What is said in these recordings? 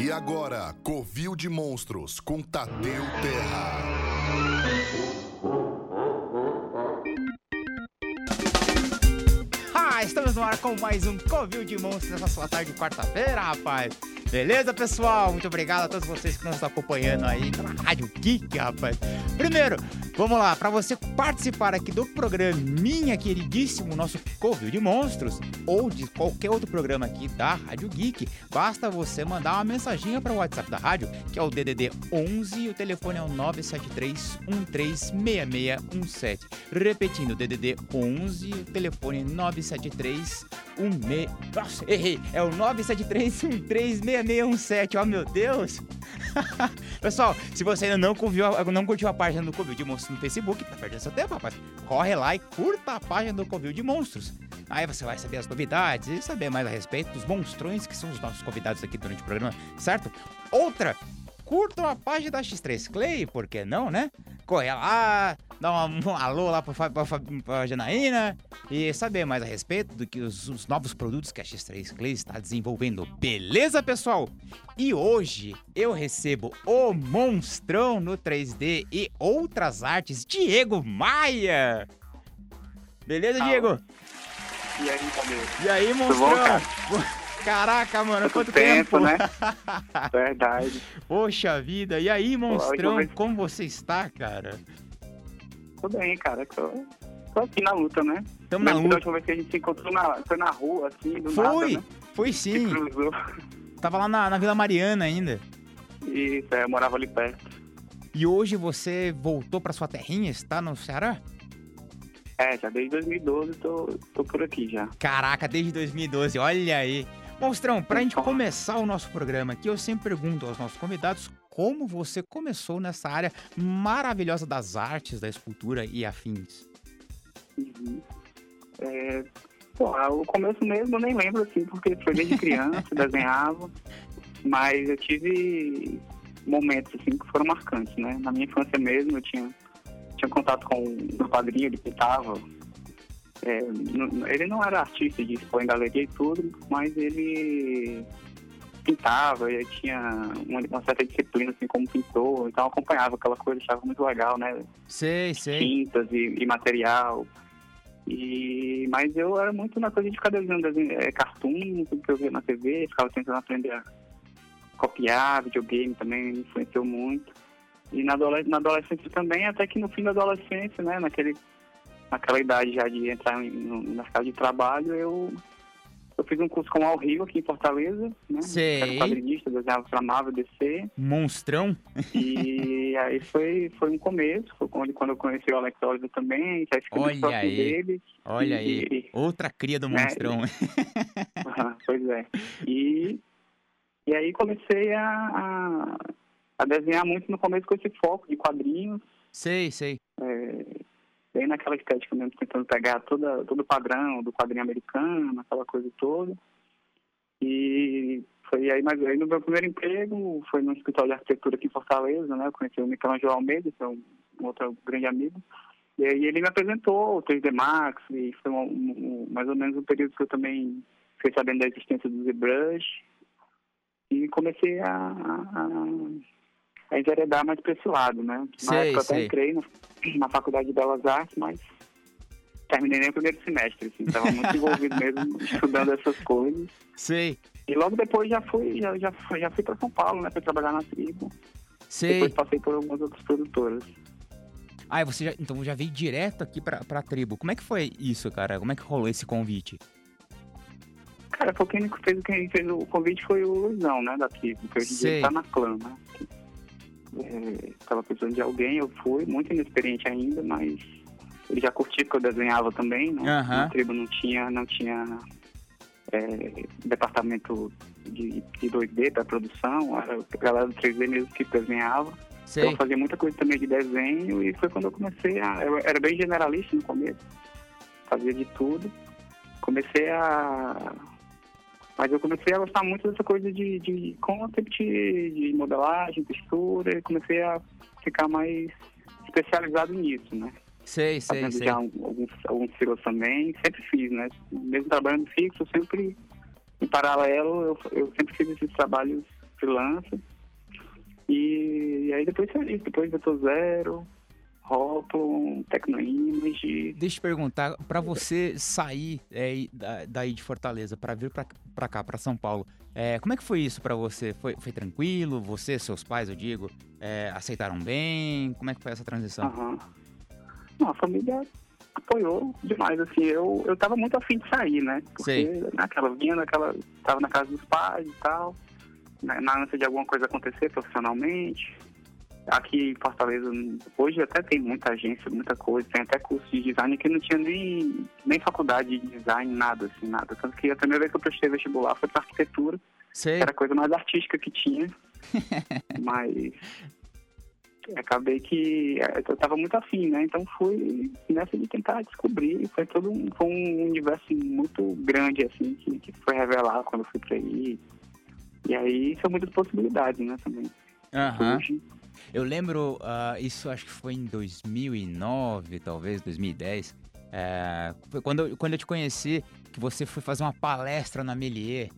E agora, Covil de Monstros com Tadeu Terra. Ah, estamos no ar com mais um Covil de Monstros nessa sua tarde de quarta-feira, rapaz. Beleza, pessoal? Muito obrigado a todos vocês que nos acompanhando aí pela Rádio Geek, rapaz. Primeiro, vamos lá, para você participar aqui do programinha queridíssimo, nosso Covil de Monstros, ou de qualquer outro programa aqui da Rádio Geek, basta você mandar uma mensaginha para o WhatsApp da rádio, que é o DDD 11 e o telefone é o 973 136617. Repetindo, DDD 11 o telefone 973 16... Nossa, errei! É o 973 136617, ó meu Deus! Pessoal, se você ainda não, curtiu, não curtiu a página do Covil de Monstros no Facebook, tá perdendo seu tempo, rapaz. Corre lá e curta a página do Covil de Monstros. Aí você vai saber as novidades e saber mais a respeito dos monstrões que são os nossos convidados aqui durante o programa, certo? Outra, curtam a página da X3 Clay, por que não, né? Corre lá, dá um, alô lá pra, pra, pra Janaína e saber mais a respeito do que os, os novos produtos que a X3 Clay está desenvolvendo. Beleza, pessoal? E hoje eu recebo o monstrão no 3D e outras artes, Diego Maia. Beleza. Diego? E aí, Tadeu? E aí, monstrão? bom, cara? Caraca, mano, Quanto quanto tempo, tempo, né? Verdade. Poxa vida, e aí, monstrão, como você está, cara? Tudo bem, cara. Tô, tô aqui na luta, né? Tamo na luta. Da última vez que a gente se encontrou na, foi na rua, assim, do Foi, nada, né? foi sim. Tava lá na, na Vila Mariana ainda. Isso, é, eu morava ali perto. E hoje você voltou pra sua terrinha, está no Ceará? É, já desde 2012 tô, tô por aqui já. Caraca, desde 2012, olha aí. Monstrão, pra gente começar o nosso programa aqui, eu sempre pergunto aos nossos convidados como você começou nessa área maravilhosa das artes, da escultura e afins. Uhum. É, pô, ah, o começo mesmo eu nem lembro, assim, porque foi desde criança, desenhava. Mas eu tive momentos, assim, que foram marcantes, né? Na minha infância mesmo, eu tinha, tinha contato com o meu padrinho, ele pintava. É, ele não era artista de expor em galeria e tudo, mas ele pintava, e tinha uma, uma certa disciplina, assim, como pintor. Então acompanhava aquela coisa, achava muito legal, né? Sei, sei. tintas e, e material. E, mas eu era muito na coisa de ficar desenhando desenho, é, cartoon, tudo que eu via na TV, ficava tentando aprender a copiar, videogame também me influenciou muito. E na, na adolescência também, até que no fim da adolescência, né, naquele, naquela idade já de entrar no no mercado de trabalho, eu fiz um curso com o Al Rio aqui em Fortaleza, né? Sei. Era quadrinista, desenhava pra Marvel DC. Monstrão? E aí foi, foi um começo, foi quando, quando eu conheci o Alex Oliver também, já fiquei Olha aí. dele. Olha E- aí. Outra cria do né, monstrão. Aham, pois é. E, e aí comecei a, a, a desenhar muito no começo com esse foco de quadrinhos, sei, sei. é, bem naquela estética mesmo, tentando pegar toda, todo o padrão do quadrinho americano, aquela coisa toda. E foi aí, mas aí no meu primeiro emprego foi no escritório de arquitetura aqui em Fortaleza, né? Eu conheci o Michelangelo Almeida, que é um, outro grande amigo. E aí ele me apresentou o 3D Max, e foi um, um- mais ou menos um período que eu também fiquei sabendo da existência do ZBrush. E comecei a, a enveredar mais para esse lado, né? Na Sei, época eu sei. até entrei na, na Faculdade de Belas Artes, mas terminei nem o primeiro semestre, assim, estava muito envolvido mesmo estudando essas coisas. Sei, E logo depois já fui, já, já fui, já fui para São Paulo, né, para trabalhar na tribo. sei. Depois passei por algumas outras produtoras. Ah, você já, então já veio direto aqui pra, pra tribo. Como é que foi isso, cara? Como é que rolou esse convite? Cara, foi quem fez, quem fez o convite foi o Luizão, né, da tribo, que hoje em dia tá na clã, né. É, tava precisando de alguém, eu fui, muito inexperiente ainda, mas ele já curtia que eu desenhava também, né? Aham. Na tribo não tinha, não tinha é, departamento de, de 2D para produção, era a galera do 3D mesmo que desenhava. Sei. Eu fazia muita coisa também de desenho e foi quando eu comecei a. Eu era bem generalista no começo, fazia de tudo. Comecei a. Mas eu comecei a gostar muito dessa coisa de, de concept, de modelagem, textura, e comecei a ficar mais especializado nisso, né? Sei, sei, Fazendo sei. já alguns, alguns freelas também, sempre fiz, né? Mesmo trabalhando fixo, sempre, em paralelo, eu, eu sempre fiz esses trabalhos freelancer. E, e aí depois saí, depois Vetor Zero, Rótulo, Tecnoimage. Deixa eu te perguntar, para você sair é, daí de Fortaleza para vir para cá, para São Paulo, é, como é que foi isso para você? Foi, foi tranquilo? Você, seus pais, eu digo, é, aceitaram bem? Como é que foi essa transição? Uhum. Não, a família apoiou demais, assim, eu, eu tava muito afim de sair, né? Porque Sei. naquela vinha, naquela, tava na casa dos pais e tal, né, na ânsia de alguma coisa acontecer profissionalmente. Aqui em Fortaleza, hoje até tem muita agência, muita coisa, tem até curso de design que não tinha nem, nem faculdade de design, nada, assim, nada. Tanto que a primeira vez que eu prestei vestibular foi para arquitetura, Sei. era a coisa mais artística que tinha. Mas acabei que é, eu estava muito afim, né? Então fui nessa de tentar descobrir. Foi todo um, foi um universo muito grande, assim, que, que foi revelar quando eu fui para aí. E aí são muitas possibilidades, né, também. Aham. Uhum. Eu lembro, uh, isso acho que foi em 2009, talvez, 2010. É, foi quando, eu, quando eu te conheci, que você foi fazer uma palestra na Melier.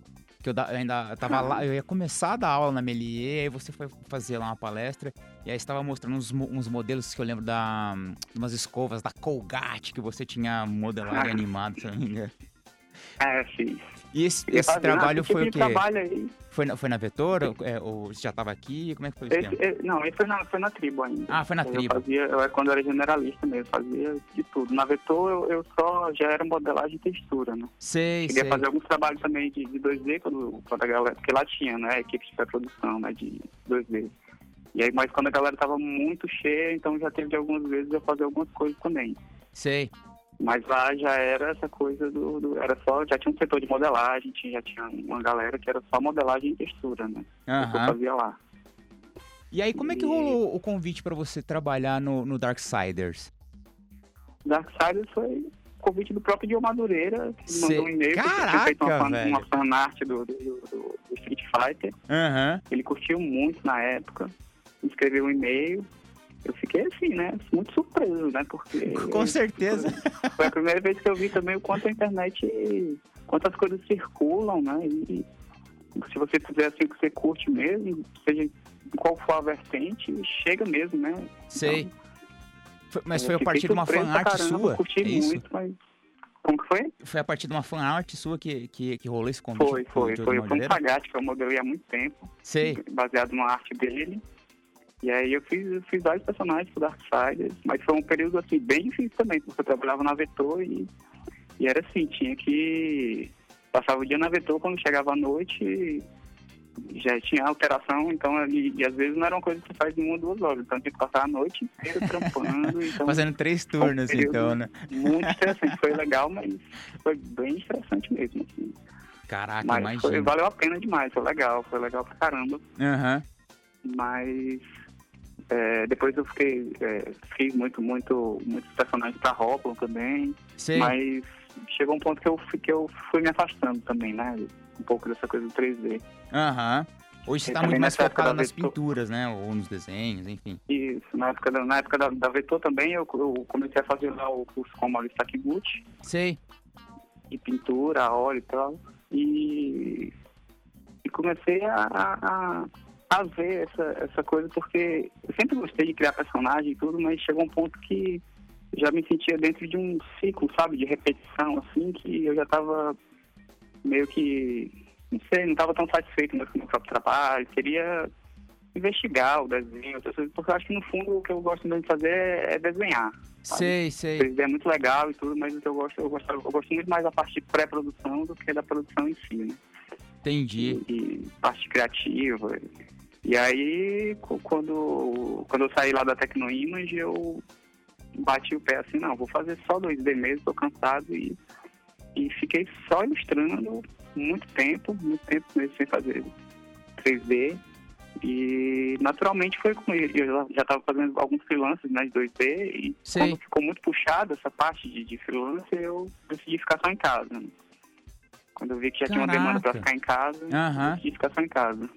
Que eu, eu ainda tava lá, eu ia começar a dar aula na Melier, aí você foi fazer lá uma palestra, e aí estava mostrando uns, uns modelos que eu lembro da. umas escovas da Colgate que você tinha modelado e animado, se não me engano. É, sim. E esse, esse trabalho foi o quê? Foi na, foi na Vetor? Ou, é, ou você já estava aqui? Como é que foi esse, esse Não, esse foi na, foi na tribo ainda. Ah, foi na eu tribo. Fazia, eu, quando eu era generalista mesmo, fazia de tudo. Na Vetor eu, eu só já era modelagem e textura, né? Sei, Queria sei. fazer alguns trabalhos também de, de 2D, quando, quando a galera... Porque lá tinha, né? Equipe de pré-produção, né? De 2D. E aí, mas quando a galera tava muito cheia, então já teve algumas vezes eu fazer algumas coisas também. Sei. Mas lá já era essa coisa do, do, Era só. Já tinha um setor de modelagem, tinha, já tinha uma galera que era só modelagem e textura, né? Uhum. Que eu fazia lá. E aí, como é que rolou o convite para você trabalhar no, no Darksiders? Darksiders foi convite do próprio Dio Madureira, que Cê... mandou um e-mail Caraca, tinha feito uma, fan, uma fanart do, do, do, do Street Fighter. Uhum. Ele curtiu muito na época, escreveu um e-mail. Eu fiquei assim, né? Muito surpreso, né? Porque. Com certeza. Foi, foi, a primeira vez que eu vi também o quanto a internet. quantas coisas circulam, né? E se você fizer assim que você curte mesmo, seja qual for a vertente, chega mesmo, né? Sei. Então, foi, mas foi a partir de uma fanart sua? Curti é isso? muito, mas. Como que foi? Foi a partir de uma fanart sua que, que, que rolou esse convite? Foi, foi. Foi, foi um Fagate que eu modelei há muito tempo. Sei. Baseado numa arte dele. E aí eu fiz, eu fiz vários personagens pro Darksiders, mas foi um período assim bem difícil também, porque eu trabalhava na Vetor e, e era assim, tinha que. Passava o dia na Vetor, quando chegava à noite já tinha alteração, então e, e às vezes não era uma coisa que você faz em uma ou duas horas, então tinha que passar a noite inteira trampando. Então, Fazendo três turnos, um então, né? Muito interessante, foi legal, mas foi bem estressante mesmo. Assim. Caraca, mas imagina. Foi, valeu a pena demais, foi legal, foi legal pra caramba. Uhum. Mas é, depois eu fiquei, é, fiz muito, muito, muitos personagens pra Robin também. Sei. Mas chegou um ponto que eu, que eu fui me afastando também, né? Um pouco dessa coisa do 3D. Aham. Uhum. Hoje você tá muito mais focado nas Vetor... pinturas, né? Ou nos desenhos, enfim. Isso. Na época da, na época da, da Vetor também, eu, eu comecei a fazer lá o curso com o Maurício Takiguchi. Sei. E pintura, óleo e tal. E, e comecei a, a, a ver essa, essa coisa, porque eu sempre gostei de criar personagem e tudo, mas chegou um ponto que já me sentia dentro de um ciclo, sabe, de repetição, assim, que eu já tava meio que, não sei, não tava tão satisfeito com o meu próprio trabalho, queria investigar o desenho, porque eu acho que no fundo o que eu gosto mesmo de fazer é desenhar. Sabe? Sei, sei. É muito legal e tudo, mas o que eu gosto, eu gosto, eu gosto muito mais da parte de pré-produção do que da produção em si, né? Entendi. E, e parte criativa. E aí, quando, quando eu saí lá da Tecnoimage, eu bati o pé assim, não, vou fazer só 2D mesmo, tô cansado e, e fiquei só ilustrando muito tempo, muito tempo mesmo sem fazer 3D. E naturalmente foi com ele. Eu já estava fazendo alguns freelancers né, de 2D e Sei. quando ficou muito puxado essa parte de, de freelancer, eu decidi ficar só em casa. Né? Quando eu vi que já Caraca. tinha uma demanda para ficar em casa, eu decidi ficar só em casa.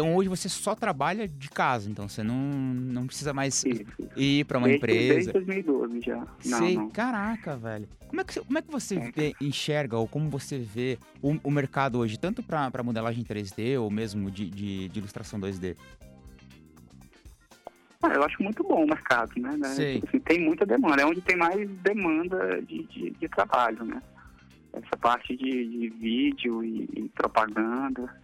Então hoje você só trabalha de casa, então você não, não precisa mais Isso. ir para uma desde, empresa. Desde 2012 já. Não, Sei, não. caraca, velho. Como é que, você- como é que você É. vê- enxerga ou como você vê o, o mercado hoje, tanto para modelagem 3D ou mesmo de, de, de ilustração 2D? Ah, eu acho muito bom o mercado, né? né? Sei. Tipo assim, tem muita demanda, é onde tem mais demanda de, de, de trabalho, né? Essa parte de, de vídeo e, e propaganda,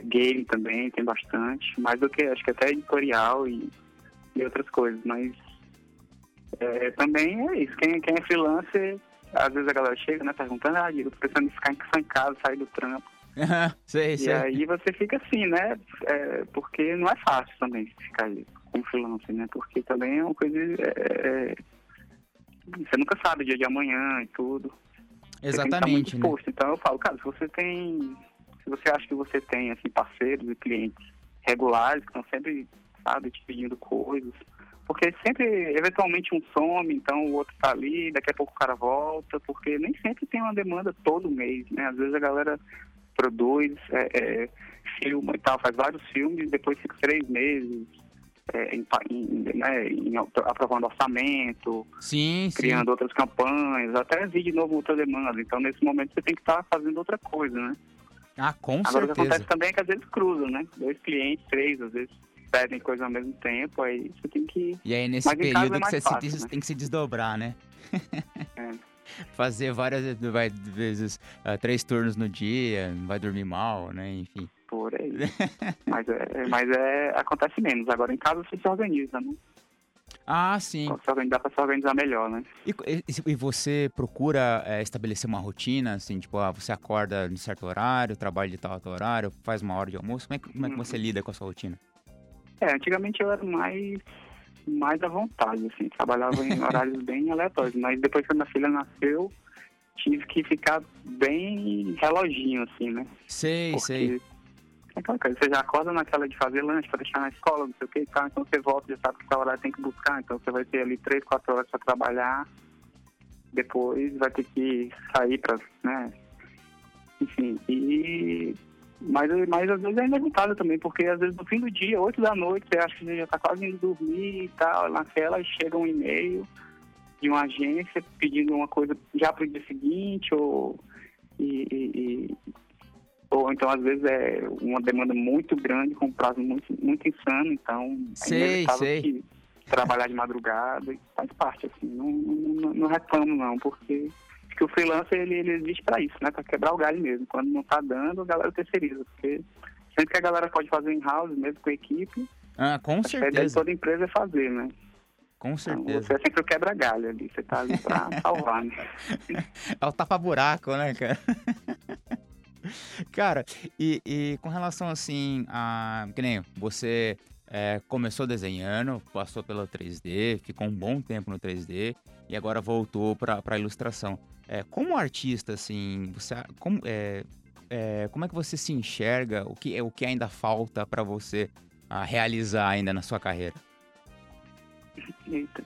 game também tem bastante, mais do que acho que até editorial e, e outras coisas, mas é, também é isso, quem, quem é freelancer, às vezes a galera chega, né, perguntando, ah, Diego, tô pensando em ficar em- casa, sair do trampo. sei, E sei. aí você fica assim, né? É, porque não é fácil também ficar aí como freelancer, né? Porque também é uma coisa. é, é, você nunca sabe o dia de amanhã e tudo. Você tem que estar muito Exatamente, né? Então eu falo, cara, se você tem. Se você acha que você tem assim, parceiros e clientes regulares que estão sempre, sabe, te pedindo coisas. Porque sempre, eventualmente, um some, então o outro tá ali, daqui a pouco o cara volta, porque nem sempre tem uma demanda todo mês, né? Às vezes a galera produz, é, é, filma e tal, faz vários filmes, depois fica três meses é, em, em, né, em apro- aprovando orçamento, Sim, sim. criando outras campanhas, até vir de novo outra demanda. Então, nesse momento, você tem que estar fazendo outra coisa, né? Ah, com Agora, o que certeza. acontece também é que às vezes cruzam, né? Dois clientes, três, às vezes pedem coisa ao mesmo tempo, aí você tem que... E aí, nesse Mas período é que você fácil, né? tem que se desdobrar, né? É. Fazer várias vai, vezes, ah, três turnos no dia, não vai dormir mal, né? Enfim. Por aí. mas é, mas é, acontece menos. Agora, em casa, você se organiza, né? Ah, sim. Organizar para se organizar melhor, né? E, e- e você procura é, estabelecer uma rotina, assim, tipo, ah, você acorda em certo horário, trabalha de tal tal horário, faz uma hora de almoço, como é, que- como é que Uhum. você lida com a sua rotina? É, antigamente eu era mais, mais à vontade, assim, trabalhava em horários bem aleatórios, mas depois que a minha filha nasceu, tive que ficar bem reloginho, assim, né? Sei, sei. Aquela coisa, você já acorda naquela de fazer lanche para deixar na escola, não sei o que e tal, então você volta, já sabe que essa hora tem que buscar, então você vai ter ali três, quatro horas para trabalhar, depois vai ter que sair para, né? Enfim, e... Mas, mas às vezes é inevitável também, porque às vezes no fim do dia, oito da noite, você acha que você já tá quase indo dormir e tal, naquela e chega um e-mail de uma agência pedindo uma coisa já para o dia seguinte, ou, e- e- ou então às vezes é uma demanda muito grande, com um prazo muito, muito insano, então é Sei, inevitável sei. que trabalhar de madrugada e faz parte, assim, não, não, não reclamo não, porque que o freelancer ele, ele existe para isso, né? Para quebrar o galho mesmo. Quando não tá dando, a galera terceiriza, porque sempre que a galera pode fazer in-house, mesmo com a equipe, Ah, com a ideia de certeza, toda empresa é fazer, né? com Então, certeza. você é sempre o quebra-galho ali, você tá ali pra salvar, né? É o tapa-buraco, né, cara? cara, e, e com relação assim a. Que nem você é, começou desenhando, passou pelo 3D, ficou um bom tempo no 3D e agora voltou pra, pra ilustração. É, como artista, assim, você, como, é, é, como é que você se enxerga? O que, o que ainda falta pra você ah, realizar ainda na sua carreira? Eita.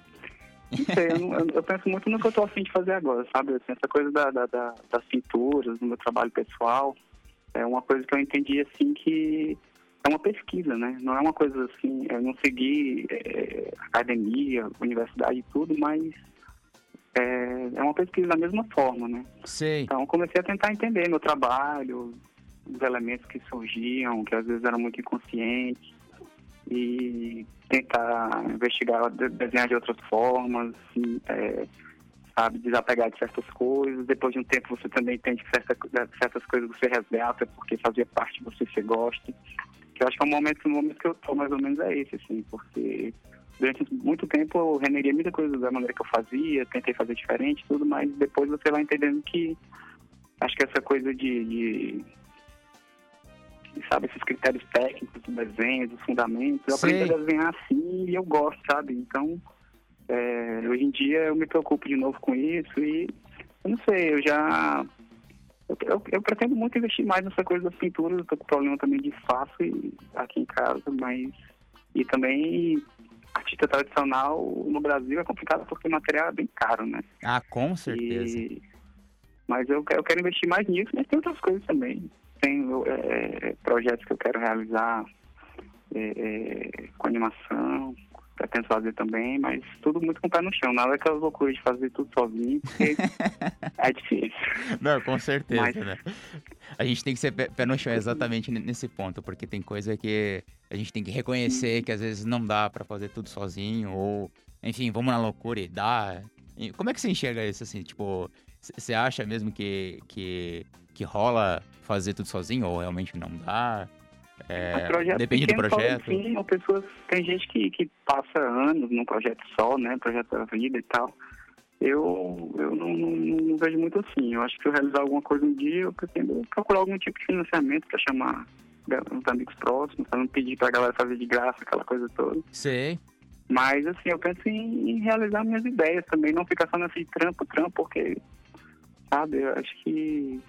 Não sei, eu, não- eu- penso muito no que eu tô afim de fazer agora, sabe? Assim, essa coisa da, da- da- das pinturas, do meu trabalho pessoal, é uma coisa que eu entendi, assim, que é uma pesquisa, né? Não é uma coisa assim, eu não segui é, academia, universidade e tudo, mas é, é uma pesquisa da mesma forma, né? Sei. Então eu comecei a tentar entender meu trabalho, os elementos que surgiam, que às vezes eram muito inconscientes, e tentar investigar, de- desenhar de outras formas, e, é, sabe, desapegar de certas coisas. Depois de um tempo você também entende que certa, certas coisas você resgata porque fazia parte de você, você gosta. Eu acho que é um momento, um momento que eu tô mais ou menos é esse, assim, porque durante muito tempo eu reneguei muita coisa da maneira que eu fazia, tentei fazer diferente tudo, mas depois você vai entendendo que acho que essa coisa de, de- sabe, esses critérios técnicos do desenho, dos fundamentos, eu Sei. aprendi a desenhar assim e eu gosto, sabe? Então, é, hoje em dia eu me preocupo de novo com isso e eu não sei, eu já eu, eu, eu pretendo muito investir mais nessa coisa das pinturas, eu tô com problema também de espaço e- aqui em casa, mas e também artista tradicional no Brasil é complicado porque o material é bem caro, né? Ah, com certeza. E- Mas eu, eu quero investir mais nisso, mas tem outras coisas também. Tem é, projetos que eu quero realizar é, é, com animação, pretendo fazer também, mas tudo muito com o pé no chão. Nada daquelas loucuras de fazer tudo sozinho, porque é difícil. Não, com certeza, Mas- né? A gente tem que ser pé, no chão exatamente ne- nesse ponto, porque tem coisa que a gente tem que reconhecer que às vezes não dá pra fazer tudo sozinho, ou, enfim, vamos na loucura e dá. Como é que você enxerga isso, assim? Tipo, você acha mesmo que, que, que rola fazer tudo sozinho, ou realmente não dá? É, projeto depende do pequeno, projeto. Sim, ou pessoas, tem gente que, que passa anos num projeto só, né? Projeto da vida e tal. Eu, eu não, não, não vejo muito assim. Eu acho que se eu realizar alguma coisa um dia, eu pretendo procurar algum tipo de financiamento para chamar os amigos próximos, para não pedir para a galera fazer de graça, aquela coisa toda. Sei. Mas, assim, eu penso em, em realizar minhas ideias também, não ficar só nesse trampo, trampo, porque, sabe, eu acho que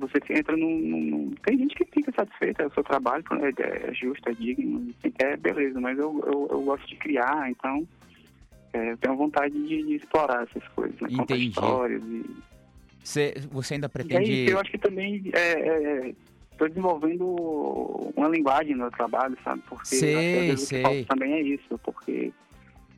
você entra num, num- Tem gente que fica satisfeita, o seu trabalho é, é justo, é digno, é beleza, mas eu, eu, eu gosto de criar, então é, eu tenho vontade de, de explorar essas coisas, né? Contar Entendi. histórias e... Cê, você ainda E é pretende. isso, eu acho que também estou desenvolvendo uma linguagem no meu trabalho, sabe? Porque Sei, às que sei. também é isso, porque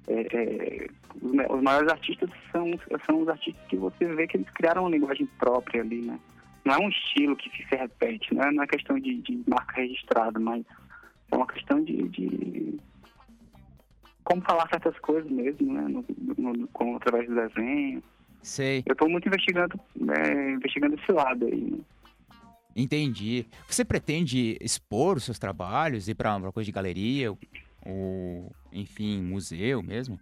é, é, os maiores artistas são, são os artistas que você vê que eles criaram uma linguagem própria ali, né? Não é um estilo que se repete, né? não é questão de, de marca registrada, mas é uma questão de, de como falar certas coisas mesmo, né? No, no- com, através do desenho. Sei. Eu estou muito investigando, é, investigando esse lado aí. Né? Entendi. Você pretende expor os seus trabalhos, ir pra uma coisa de galeria, ou, enfim, museu mesmo?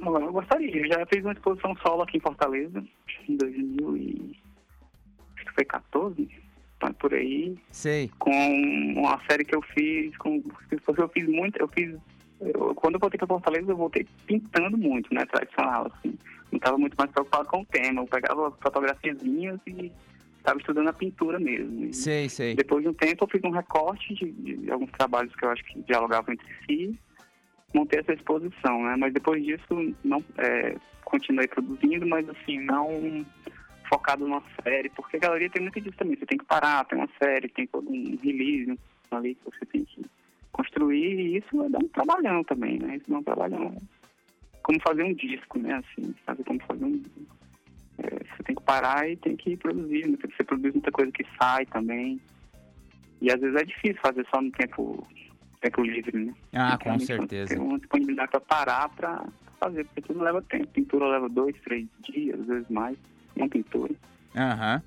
Eu gostaria. Eu já fiz uma exposição solo aqui em Fortaleza, em 2000 e... Acho que foi 14, tá por aí. Sei. Com uma série que eu fiz, com... eu fiz muito, eu fiz... eu- quando eu voltei para Fortaleza, eu voltei pintando muito, né, tradicional, assim. Não estava muito mais preocupado com o tema. Eu pegava fotografiazinhas e estava estudando a pintura mesmo. E Sei, sei. depois de um tempo, eu fiz um recorte de, de alguns trabalhos que eu acho que dialogavam entre si, montei essa exposição, né? Mas depois disso, não é, continuei produzindo, mas assim, não focado numa série, porque a galeria tem muito disso também. Você tem que parar, tem uma série, tem todo um release ali que você tem que construir, e isso vai dar um trabalhão também, né? Isso dá um trabalhão. Como fazer um disco, né? Assim, sabe como fazer um é, você tem que parar e tem que produzir. né? Você produz muita coisa que sai também. E às vezes é difícil fazer só no tempo, tempo livre, né? Ah, Tem com certeza. Ter uma disponibilidade para parar para fazer, porque tudo leva tempo. Pintura leva dois, três dias, às vezes mais. Uma pintura. Aham.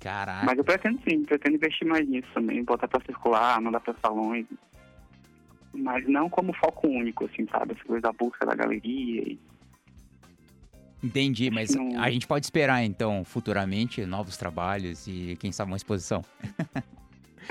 Caraca. Mas eu pretendo sim, pretendo investir mais nisso também, botar para circular, mandar para salões. Mas não como foco único, assim, sabe? Essa coisa da busca da galeria. E... Entendi, mas Não- a gente pode esperar, então, futuramente, novos trabalhos e, quem sabe, uma exposição.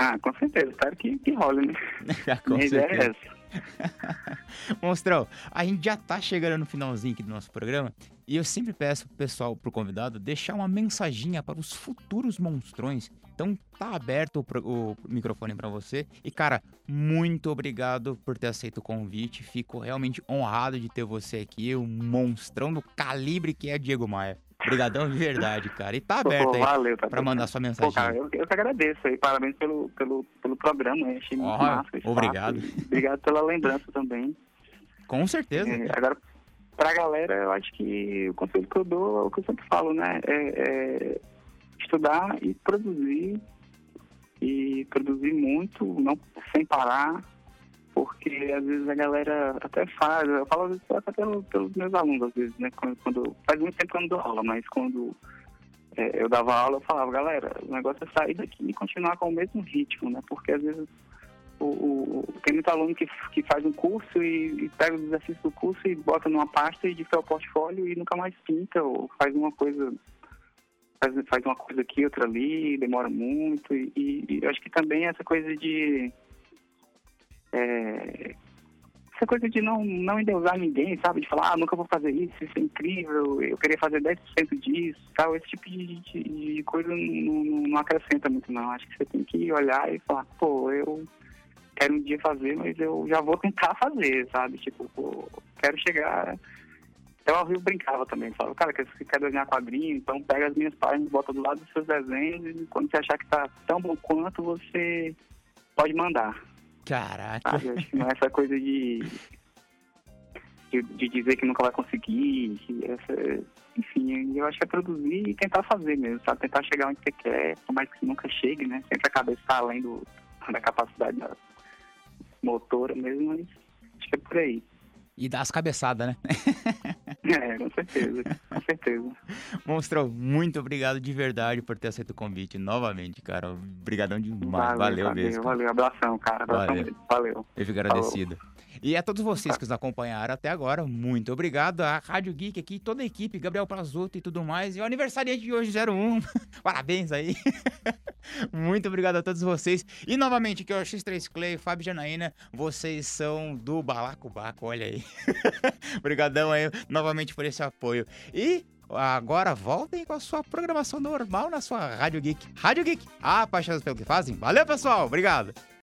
Ah, com certeza, espero que, que role, né? com Minha ideia é certeza. essa. Monstrão, a gente já tá chegando no finalzinho aqui do nosso programa e eu sempre peço pro pessoal, pro convidado, deixar uma mensaginha para os futuros monstrões. Então tá aberto o, o microfone para você. E cara, muito obrigado por ter aceito o convite. Fico realmente honrado de ter você aqui, o monstrão do calibre que é Diego Maia. Obrigadão de verdade, cara. E tá aberto Pô, aí valeu, tá pra mandar sua Pô, mensagem. cara, eu, eu que agradeço aí. Parabéns pelo, pelo, pelo programa. aí, Achei muito Ó, massa. espaço. obrigado. Obrigado pela lembrança também. Com certeza. É, agora, pra galera, eu acho que o conselho que eu dou é o que eu sempre falo, né? É, é estudar e produzir. E produzir muito, não sem parar. Porque às vezes a galera até faz, eu falo às vezes até pelo, pelos meus alunos, às vezes, né? Quando, quando- faz muito tempo que eu não dou aula, mas quando é, eu dava aula, eu falava, galera, o negócio é sair daqui e continuar com o mesmo ritmo, né? Porque às vezes o, o- tem muito aluno que, que faz um curso e, e pega os exercícios do curso e bota numa pasta e diz que é o portfólio e nunca mais pinta, ou faz uma coisa, faz, faz uma coisa aqui, outra ali, demora muito. E, e- e eu acho que também essa coisa de. é, essa coisa de não, não endeusar ninguém, sabe? De falar, ah, nunca vou fazer isso, isso é incrível, eu queria fazer 10% disso, tal. Esse tipo de, de, de coisa não, não, não acrescenta muito, não. Acho que você tem que olhar e falar, pô, eu quero um dia fazer, mas eu já vou tentar fazer, sabe? Tipo, pô, quero chegar. Até o Rio brincava também, falava, cara, você quer desenhar quadrinho, então pega as minhas páginas, bota do lado dos seus desenhos e quando você achar que tá tão bom quanto, você pode mandar. Caraca. Sabe? Acho que não é essa coisa de, de, de dizer que nunca vai conseguir. essa, enfim, eu acho que é produzir e tentar fazer mesmo, sabe? Tentar chegar onde você quer, por mais que nunca chegue, né? Sempre a cabeça tá além do, da capacidade da motora mesmo, mas acho que é por aí. E dá as cabeçadas, né? É, com certeza, certeza. Monstro, muito obrigado de verdade por ter aceito o convite novamente, cara. Obrigadão demais. Valeu, valeu mesmo. Valeu, abração, cara. Abração Valeu. mesmo. Valeu. Eu fico agradecido. E a todos vocês que nos acompanharam até agora, muito obrigado. A Rádio Geek aqui, toda a equipe, Gabriel Prazotto e tudo mais. E o aniversariante de hoje, 01. Parabéns aí. muito obrigado a todos vocês. E novamente, que é o X3 Clay, Fábio Janaína, vocês são do Balacobaco, olha aí. Obrigadão aí novamente por esse apoio. E agora voltem com a sua programação normal na sua Rádio Geek. Rádio Geek, apaixonados pelo que fazem. Valeu, pessoal. Obrigado.